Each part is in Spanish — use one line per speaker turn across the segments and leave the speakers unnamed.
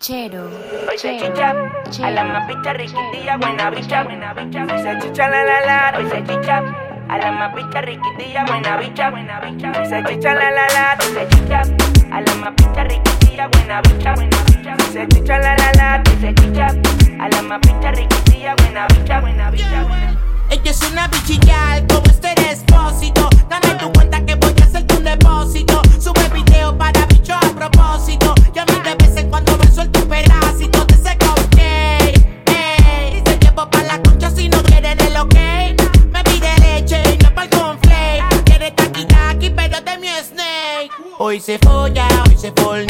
Chero.
Oye, chicha, a la mapita riquitilla, buena bicha, buena bicha. Esa chicha la la la, se chicha. A la mapita riquitilla, buena bicha, buena bicha. se chicha la la la, se chicha. A la mapita riquitilla, buena bicha, buena bicha. se chicha la la la, se chicha. A la mapita riquitilla, buena bicha, buena bicha.
Ella es una bichilla, como este despósito. Dame tu cuenta que voy a hacerte un depósito. Sube video para bicho a propósito. se folla, hoy se
folla.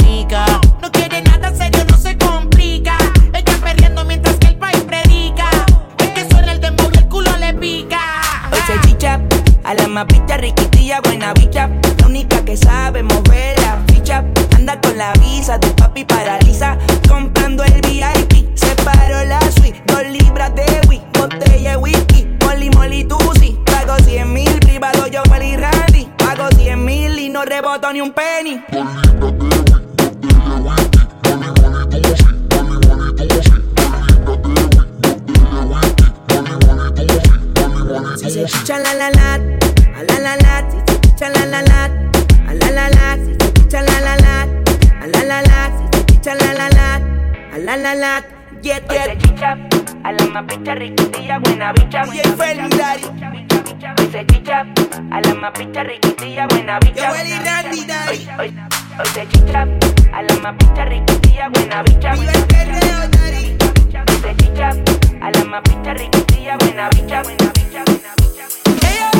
la la la, get get. A la más bicha riquitilla, buena bicha,
buena bicha,
bicha, bicha, bicha, a la más bicha riquitilla, buena bicha,
yo
Hoy, hoy se chicha, a la más bicha riquitilla, buena bicha,
Viva el perreo, daddy.
Hoy chicha, a la más bicha riquitilla, buena bicha, buena bicha, buena bicha.
Ella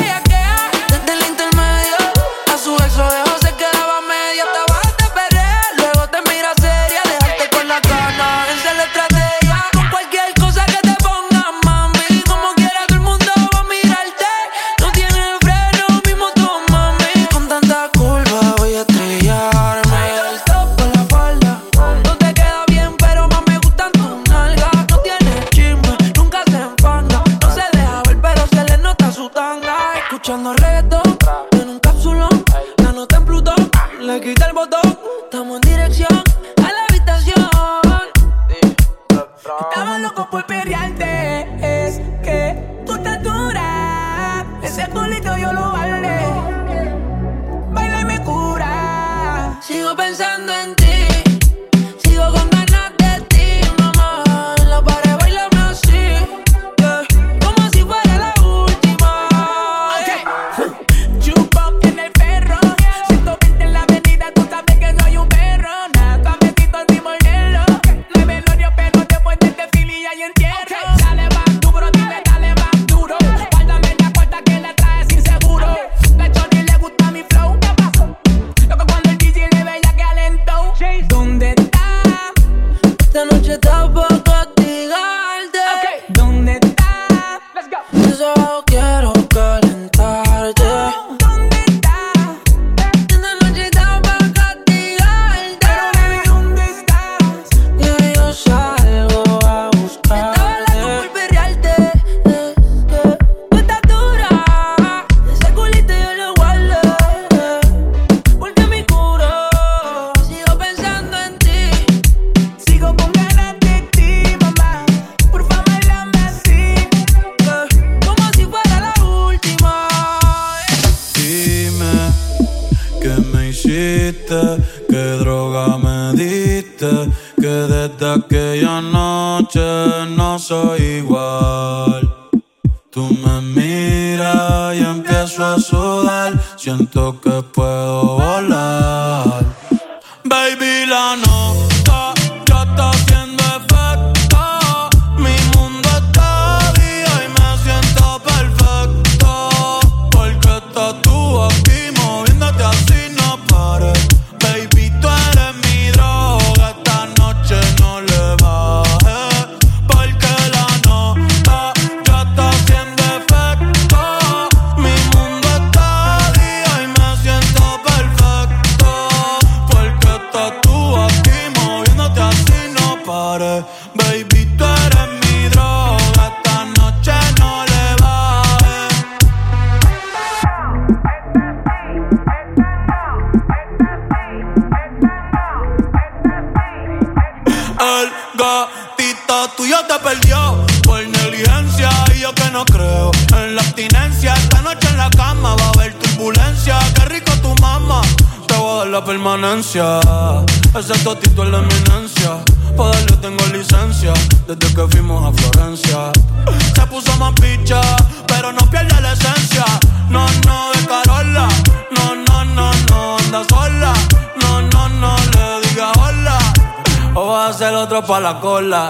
pa' la
cola.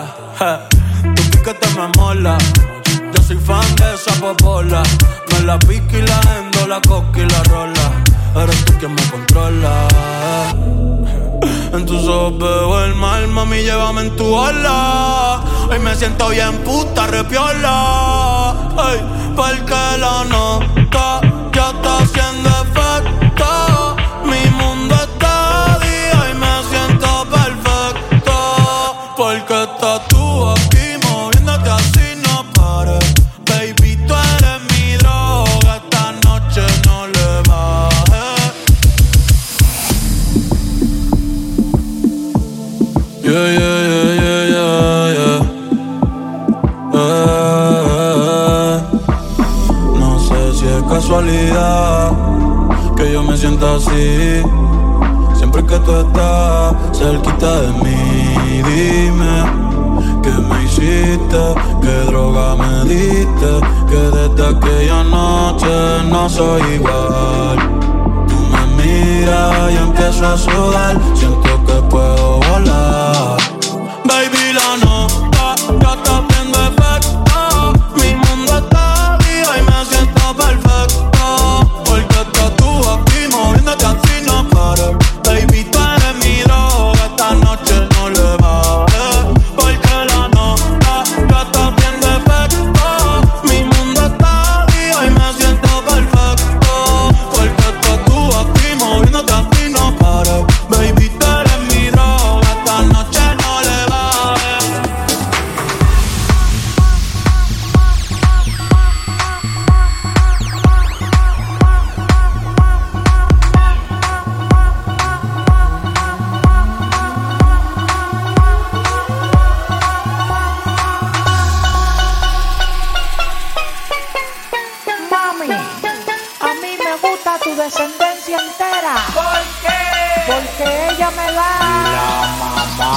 Tu piquete me mola. Yo soy fan de esa popola. Me la pico y la endo, la coca y la rola. Eres tú quien me controla. En tus ojos veo el mal, mami, llévame en tu ola. Hoy me siento bien puta, repiola. Ay, porque la nota de mí? Dime, ¿qué me hiciste? ¿Qué droga me diste? Que desde aquella noche no soy igual. Tú me miras y empiezo a sudar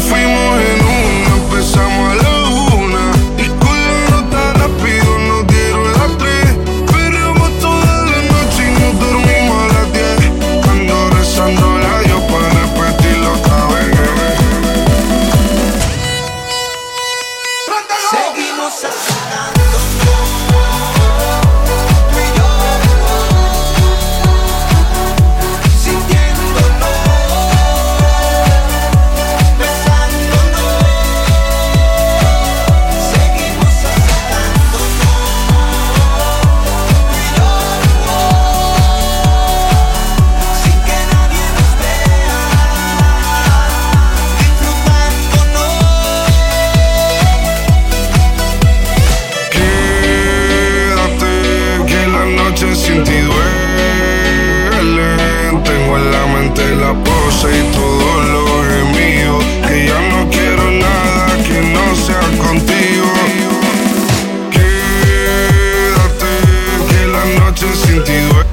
fuimos
en un quanto sentiu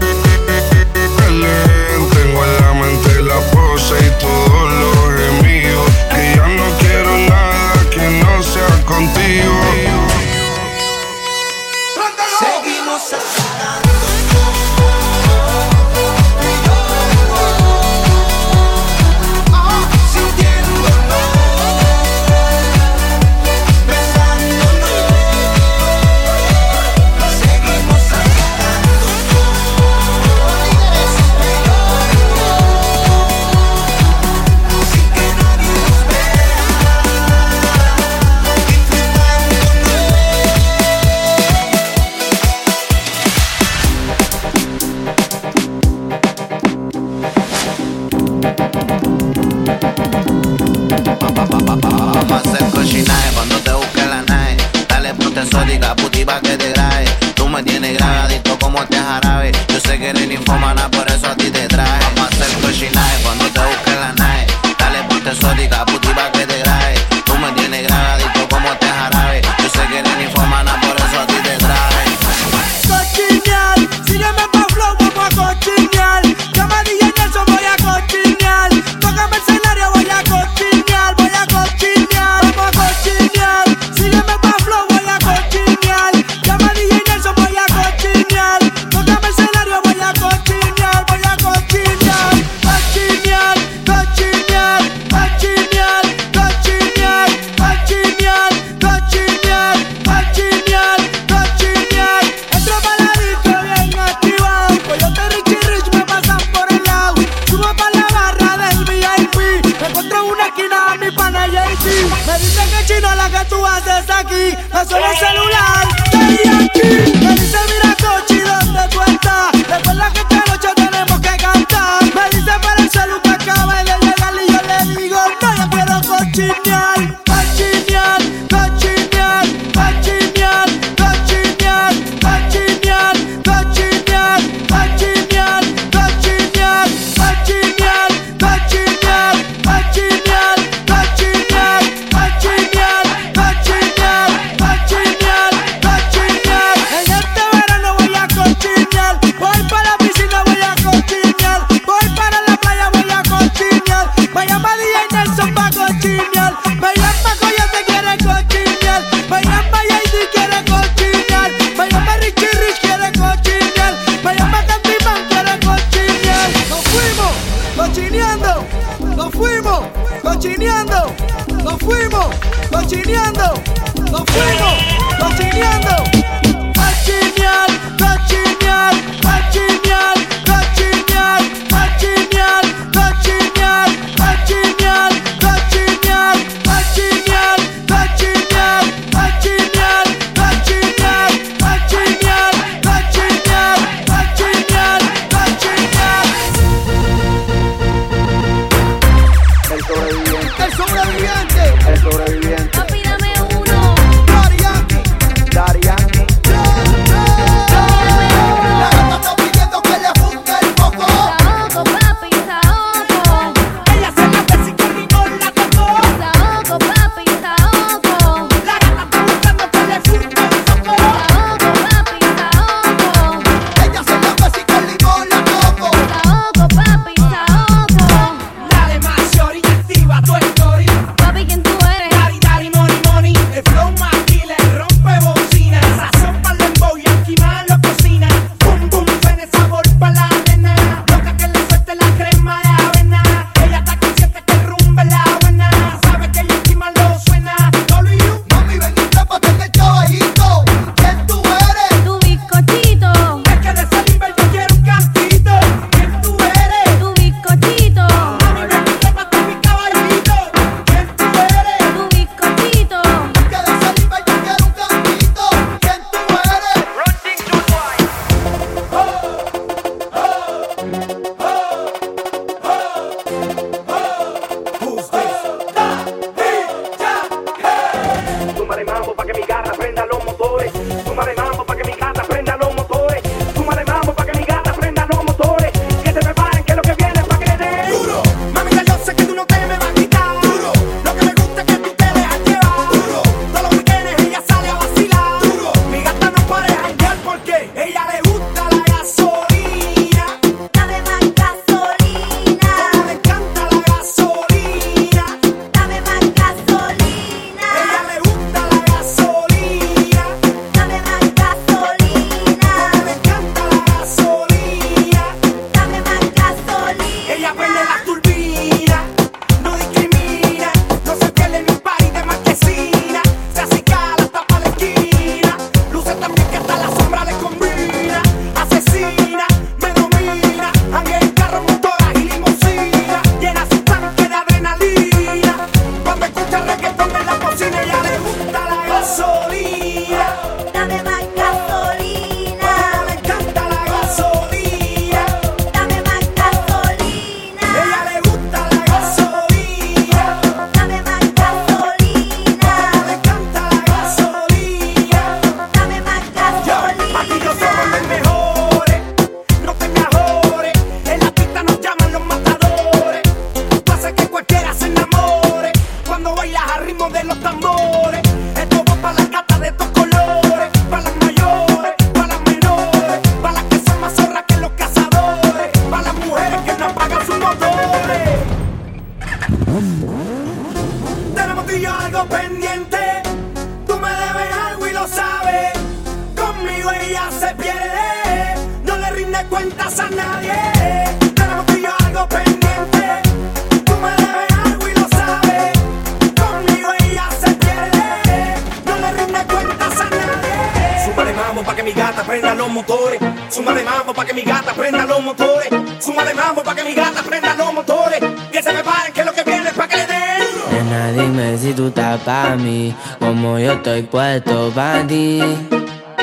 estoy puesto pa' ti.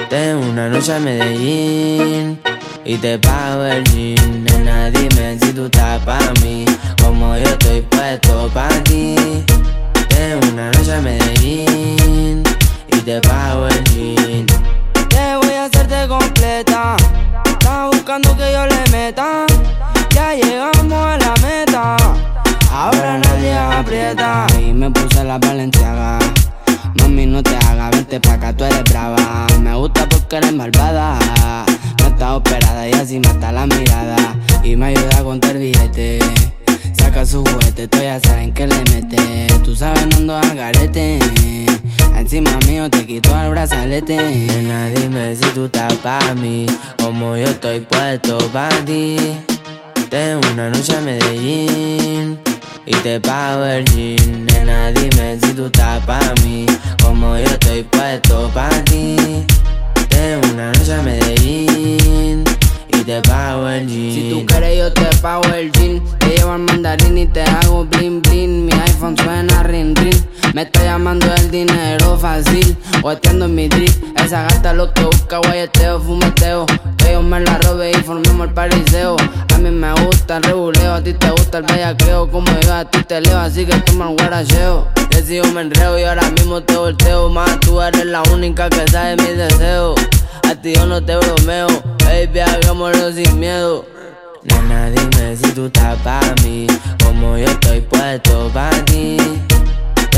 Tengo una noche a Medellín y te pago el jean. Y así mata la mirada. Y me ayuda a contar billete. Saca su juguete, tú ya saben que le mete. Tú sabes, no ando al garete. Encima mío te quito el brazalete. Nena, dime si tú estás pa' mí. Como yo estoy puesto pa' ti. Tengo una noche a Medellín y te pago el jean. Nena, dime si tú estás pa' mí, como yo estoy puesto pa' ti. Tengo una noche a Medellín el. Si tú quieres yo te pago el jean. Te llevo al mandarín y te hago blin blin. Mi iPhone suena rin rin. Me está llamando el dinero fácil. Guateando en mi drip. Esa gata lo que busca, guayeteo, fumeteo. Que yo me la robe y formemos el pariseo. A mí me gusta el reguleo, a ti te gusta el bellaqueo. Como yo a ti te leo, así que toma el guaracheo. Yo me enreo y ahora mismo te volteo. Más tú eres la única que sabe mis deseos. A ti yo no te bromeo, baby, hagámoslo sin miedo. Nena, dime si tú estás pa' mí, como yo estoy puesto pa' ti.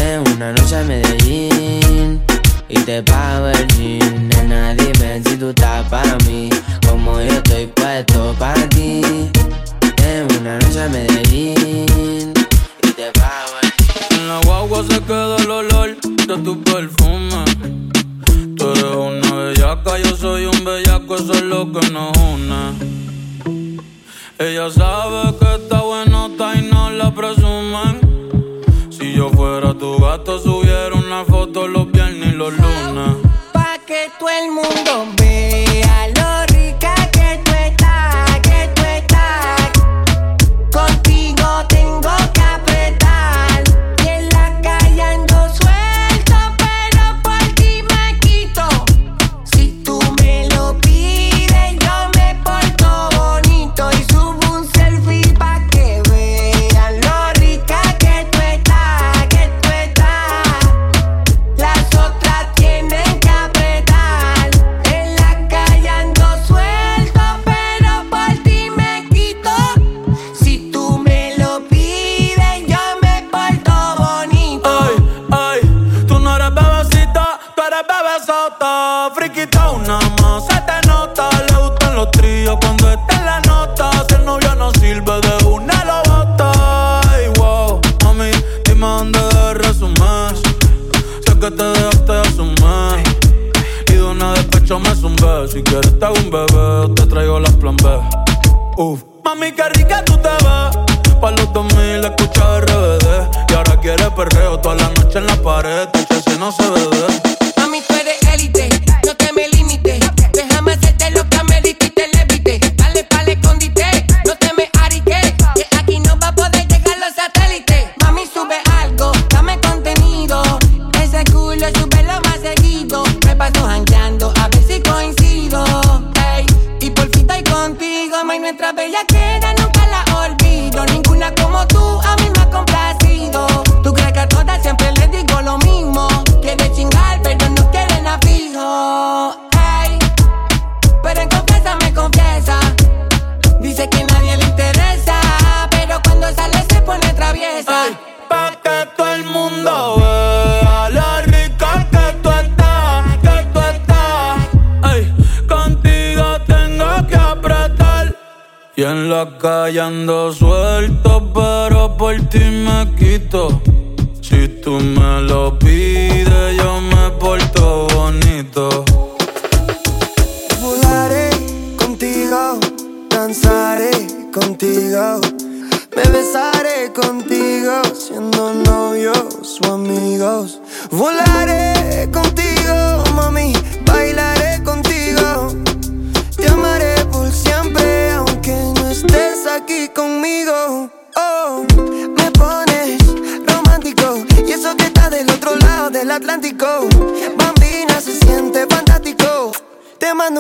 Tengo una noche a Medellín y te pago el jean. Nena, dime si tú estás pa' mí, como yo estoy puesto pa' ti. Tengo una noche a Medellín y te pago el.
En la guagua se queda el olor de tu perfume. Tú eres una bellaca, yo soy un bellaco, eso es lo que nos une. Ella sabe que está bueno, está y no la presumen. Yo fuera tu gato, subiera una foto los viernes y los lunes.
Pa' que todo el mundo vea la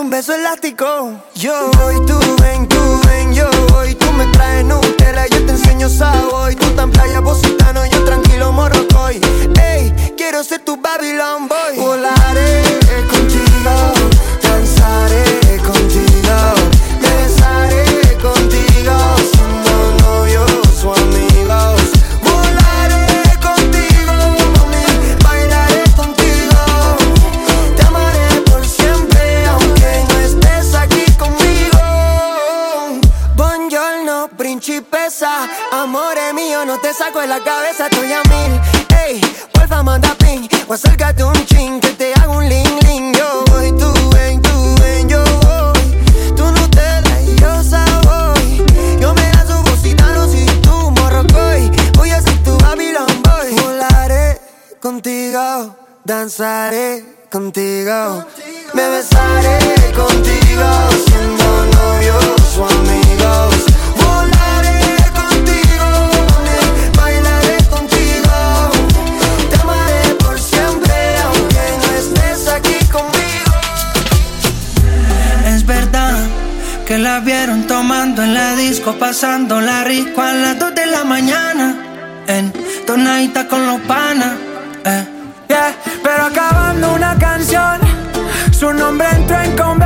un
beso elástico. Yo voy, tú ven, tú ven, yo voy. Tú me traes Nutella, yo te enseño Savoy. Tú tan playa positano, yo tranquilo Morrocoy. Ey, quiero ser tu Babylon Boy. Volaré contigo, No te saco de la cabeza, estoy a mil. Ey, porfa, manda ping. O acércate un chin, que te hago un ling ling. Yo voy, tú ven, tú ven, yo voy. Tú Nutella y yo. Yo me la subo si tú Morrocoy. Voy a ser tu Babylon Boy. Volaré contigo, danzaré contigo. Me besaré contigo, siendo novios o amigos.
La vieron tomando en la disco, pasándola rico a las 2 de la mañana. En tonadita con los panas. Eh.
Yeah, pero acabando una canción, su nombre entró en conversación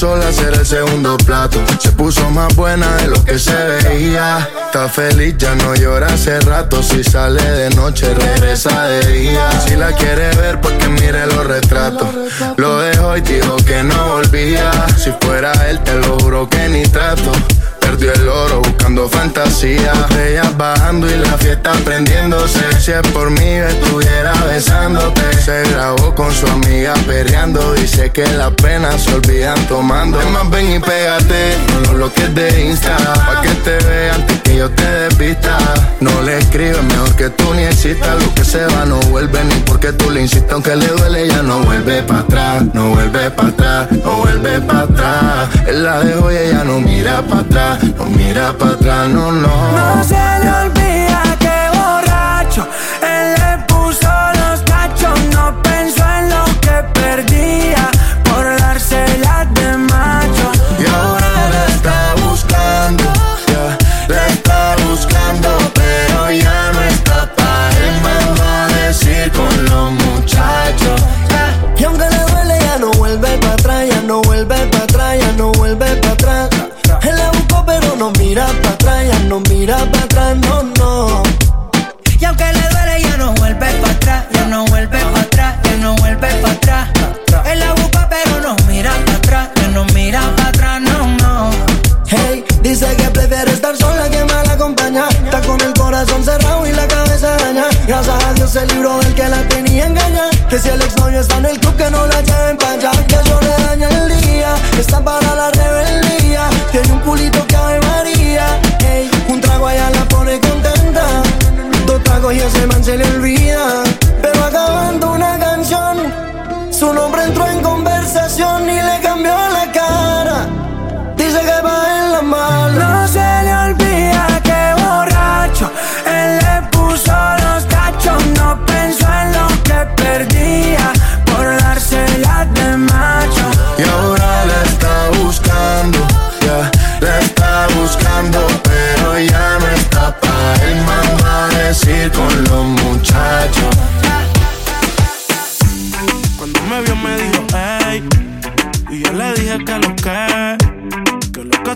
sola, hacer el segundo plato. Se puso más buena de lo que se veía. Está feliz, ya no llora hace rato. Si sale de noche, regresa de día. Si la quiere ver, porque mire los retratos. Lo dejó y dijo que no volvía. Si fuera él, te lo juro que ni trato. El oro buscando fantasía. Ellas bajando y la fiesta prendiéndose. Si es por mí, estuviera besándote. Se grabó con su amiga perreando. Dice que las penas se olvidan tomando. Más, ven y pégate. No lo bloques de Insta. Pa' que te vea antes que yo te despista. No le escribes mejor que tú ni existas. Lo que se va no vuelve ni porque tú le insistas. Aunque le duele, ya no vuelve para atrás. No vuelve para atrás. No vuelve para atrás. Él la dejó y ella no mira para atrás. No mira para atrás, no, no.
No se le olvida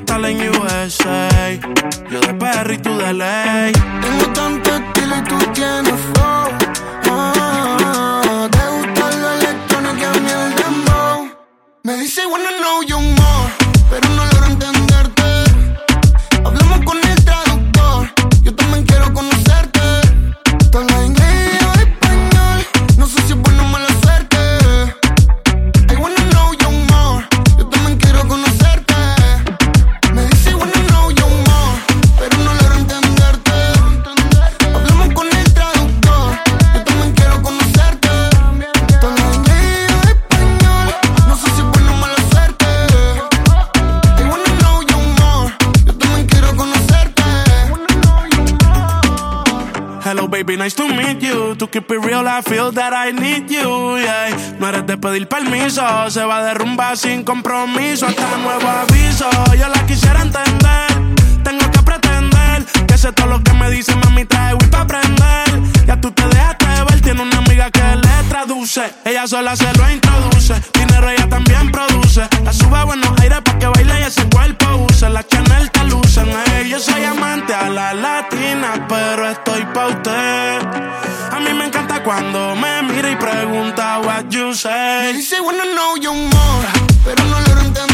que en USA. Yo de PR
y tú de ley. Tengo tanto estilo
y tú tienes flow. Oh, te gusta lo electrónico
y
a mí el dembow. Me dice,
wanna know
you baby, nice to meet you. To keep it real, I feel that I need you. Yeah. No eres de pedir permiso, se va a derrumbar sin compromiso. Hasta nuevo aviso, yo la quisiera entender. Tengo que pretender que sé todo lo que me dice, mami, trae Wii para aprender. Ya tú te dejaste ver, tiene una amiga que le traduce. Ella sola se lo introduce, dinero ella también produce. La sube a buenos aires para que baile y ese cuerpo use. La suelta lucen. Yo soy amante a la latina, pero estoy pa' usted. A mí me encanta cuando me mira y pregunta what you say.
Me dice, bueno, no, yo
mora, pero no lo
entiendo.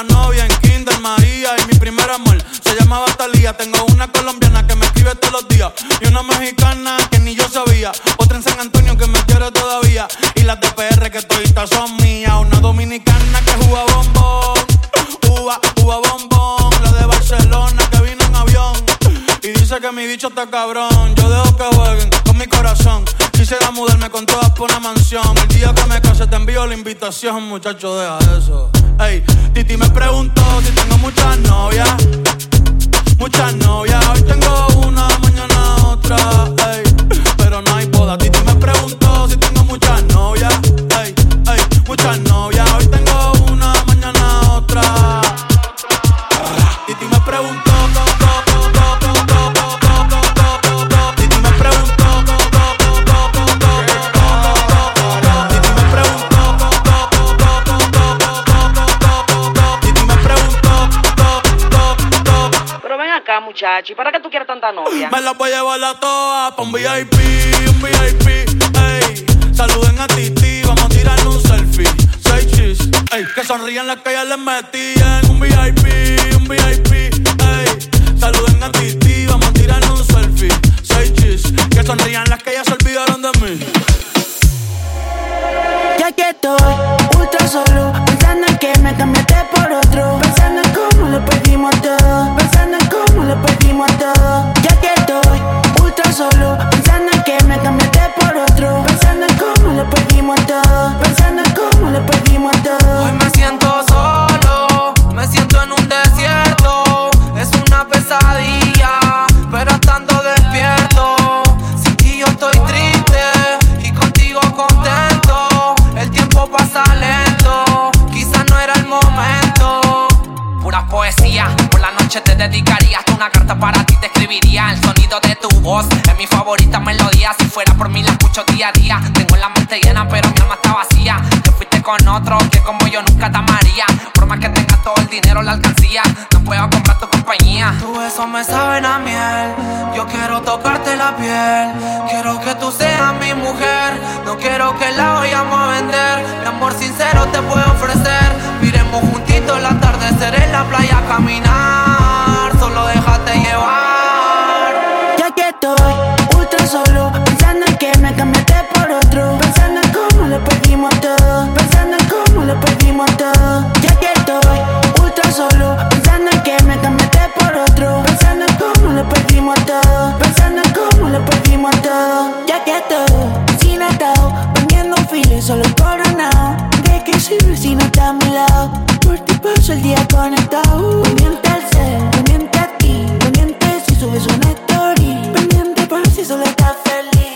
Primera novia en Kinder María y mi primer amor se llamaba Talía. Tengo una colombiana que me escribe todos los días y una mexicana que ni yo sabía. Otra en San Antonio que me quiere todavía y las de PR que todavía son mías. Una dominicana que juega bombón, uva, uva bombón. La de Barcelona que vino en avión y dice que mi bicho está cabrón. La invitación, muchacho, deja eso. Ey, Titi me preguntó si tengo muchas novias. Muchas novias, hoy tengo una, mañana otra. Ey, pero no hay boda. Titi me preguntó si tengo muchas novias.
Muchacho, ¿y para qué tú quieres tanta novia?
Me las voy a llevar a todas pa' un VIP, un VIP, ey. Saluden a Titi, vamos a tirarle un selfie. Seis chis, ey. Que sonrían las que ya les metían. Un VIP, un VIP, ey. Saluden a Titi, vamos a tirarle un selfie. Seis chis, que sonrían las que ya se olvidaron de mí.
Ya que estoy ultra solo, pensando en que me cambiaste por otro, pensando en cómo lo perdimos todo, Ya que estoy ultra solo, feliz.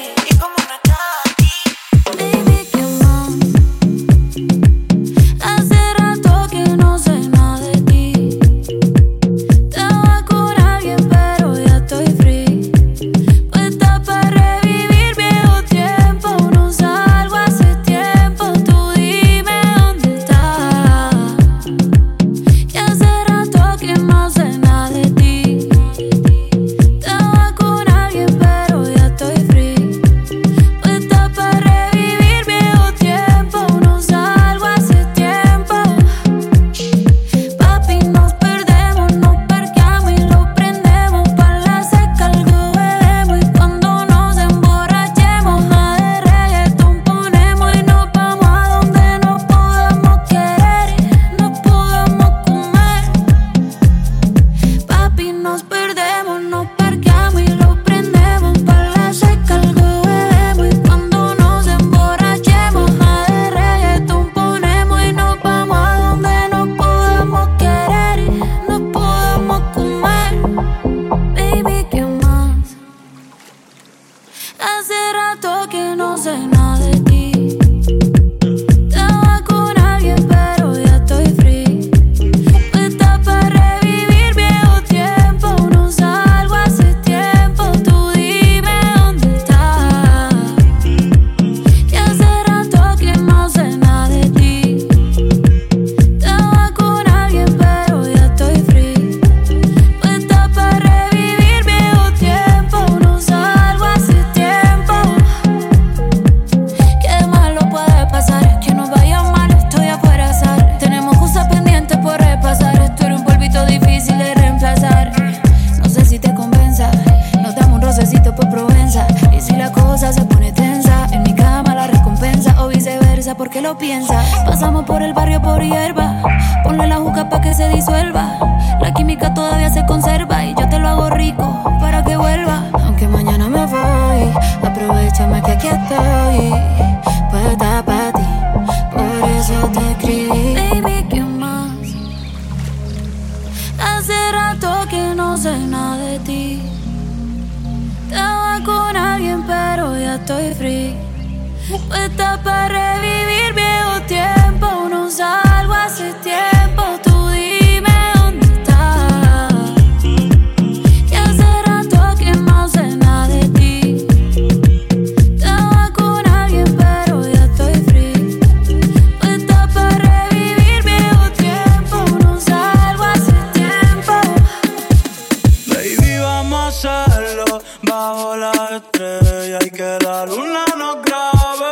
estrella y que la luna nos grabe.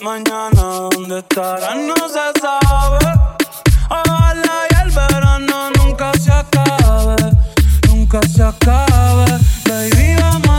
Mañana dónde estarán no se sabe. Ojalá y el verano nunca se acabe, nunca se acabe. Baby, vamos.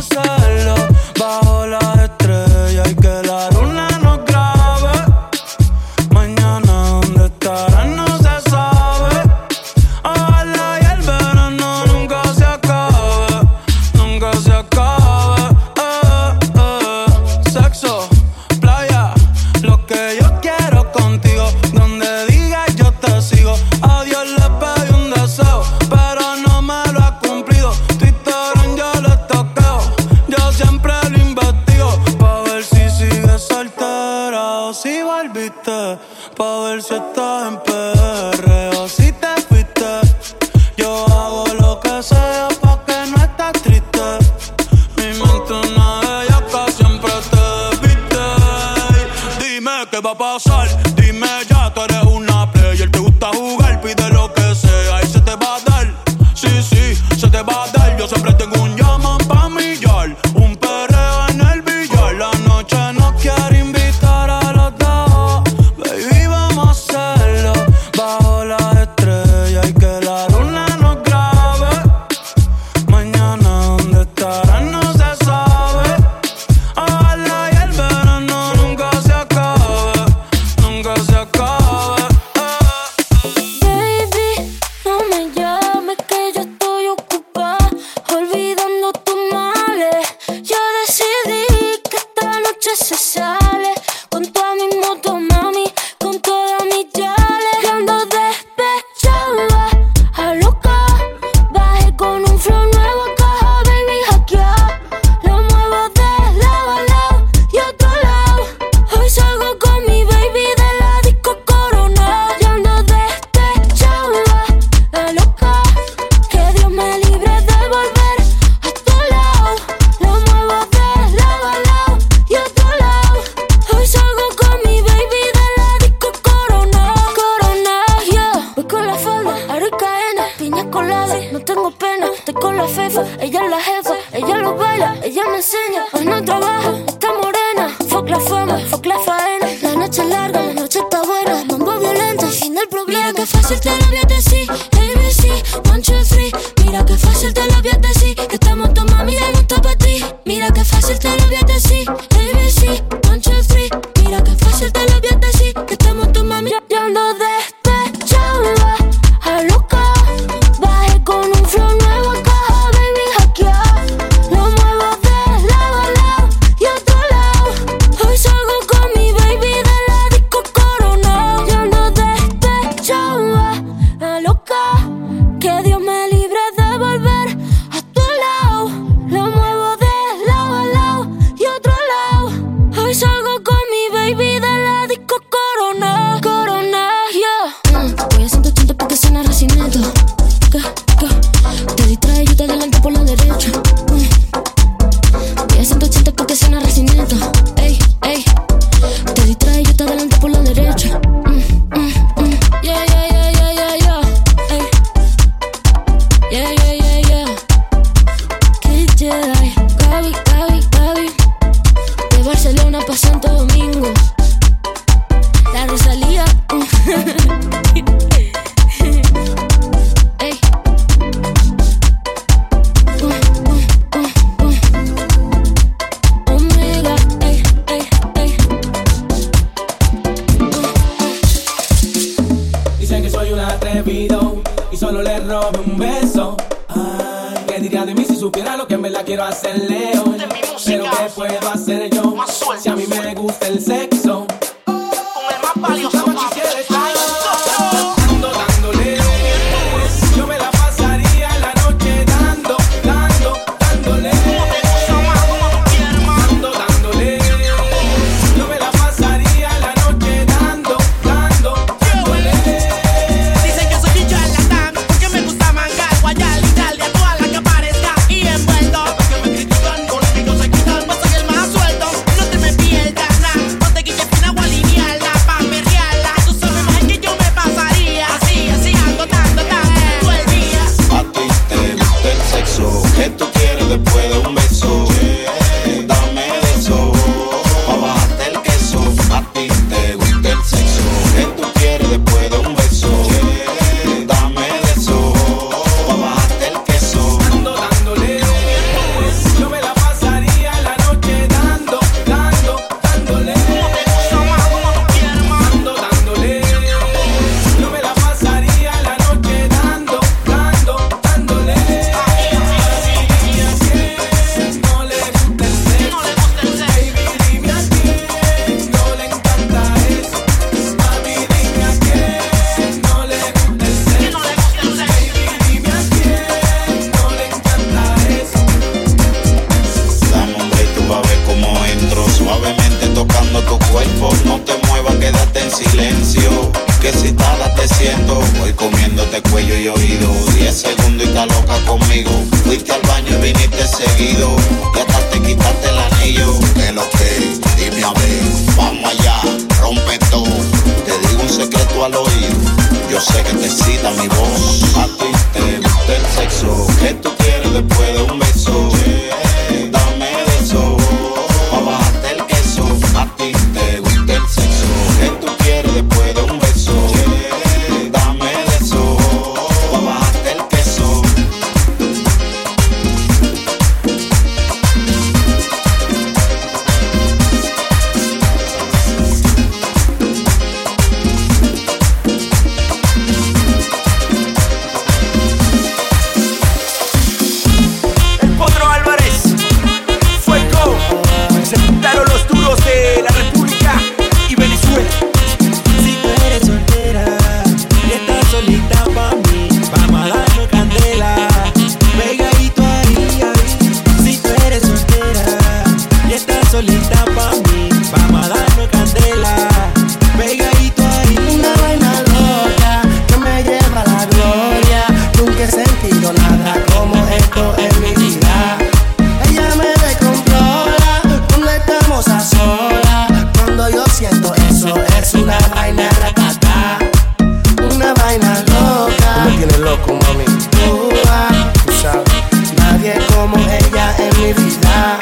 mi
vida.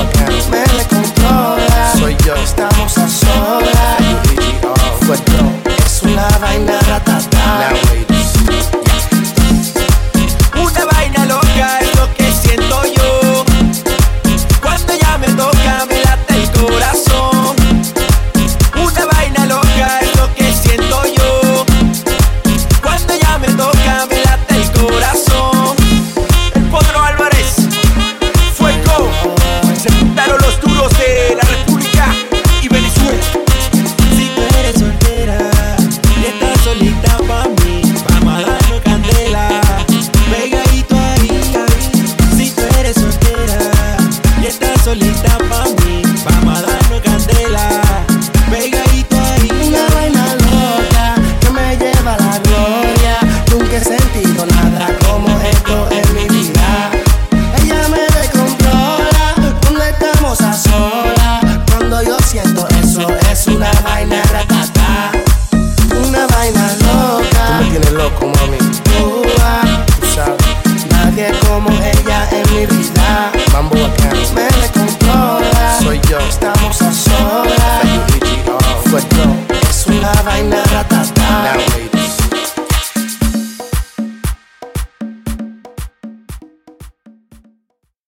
Acá. Me controla.
Soy yo.
Estamos a solas.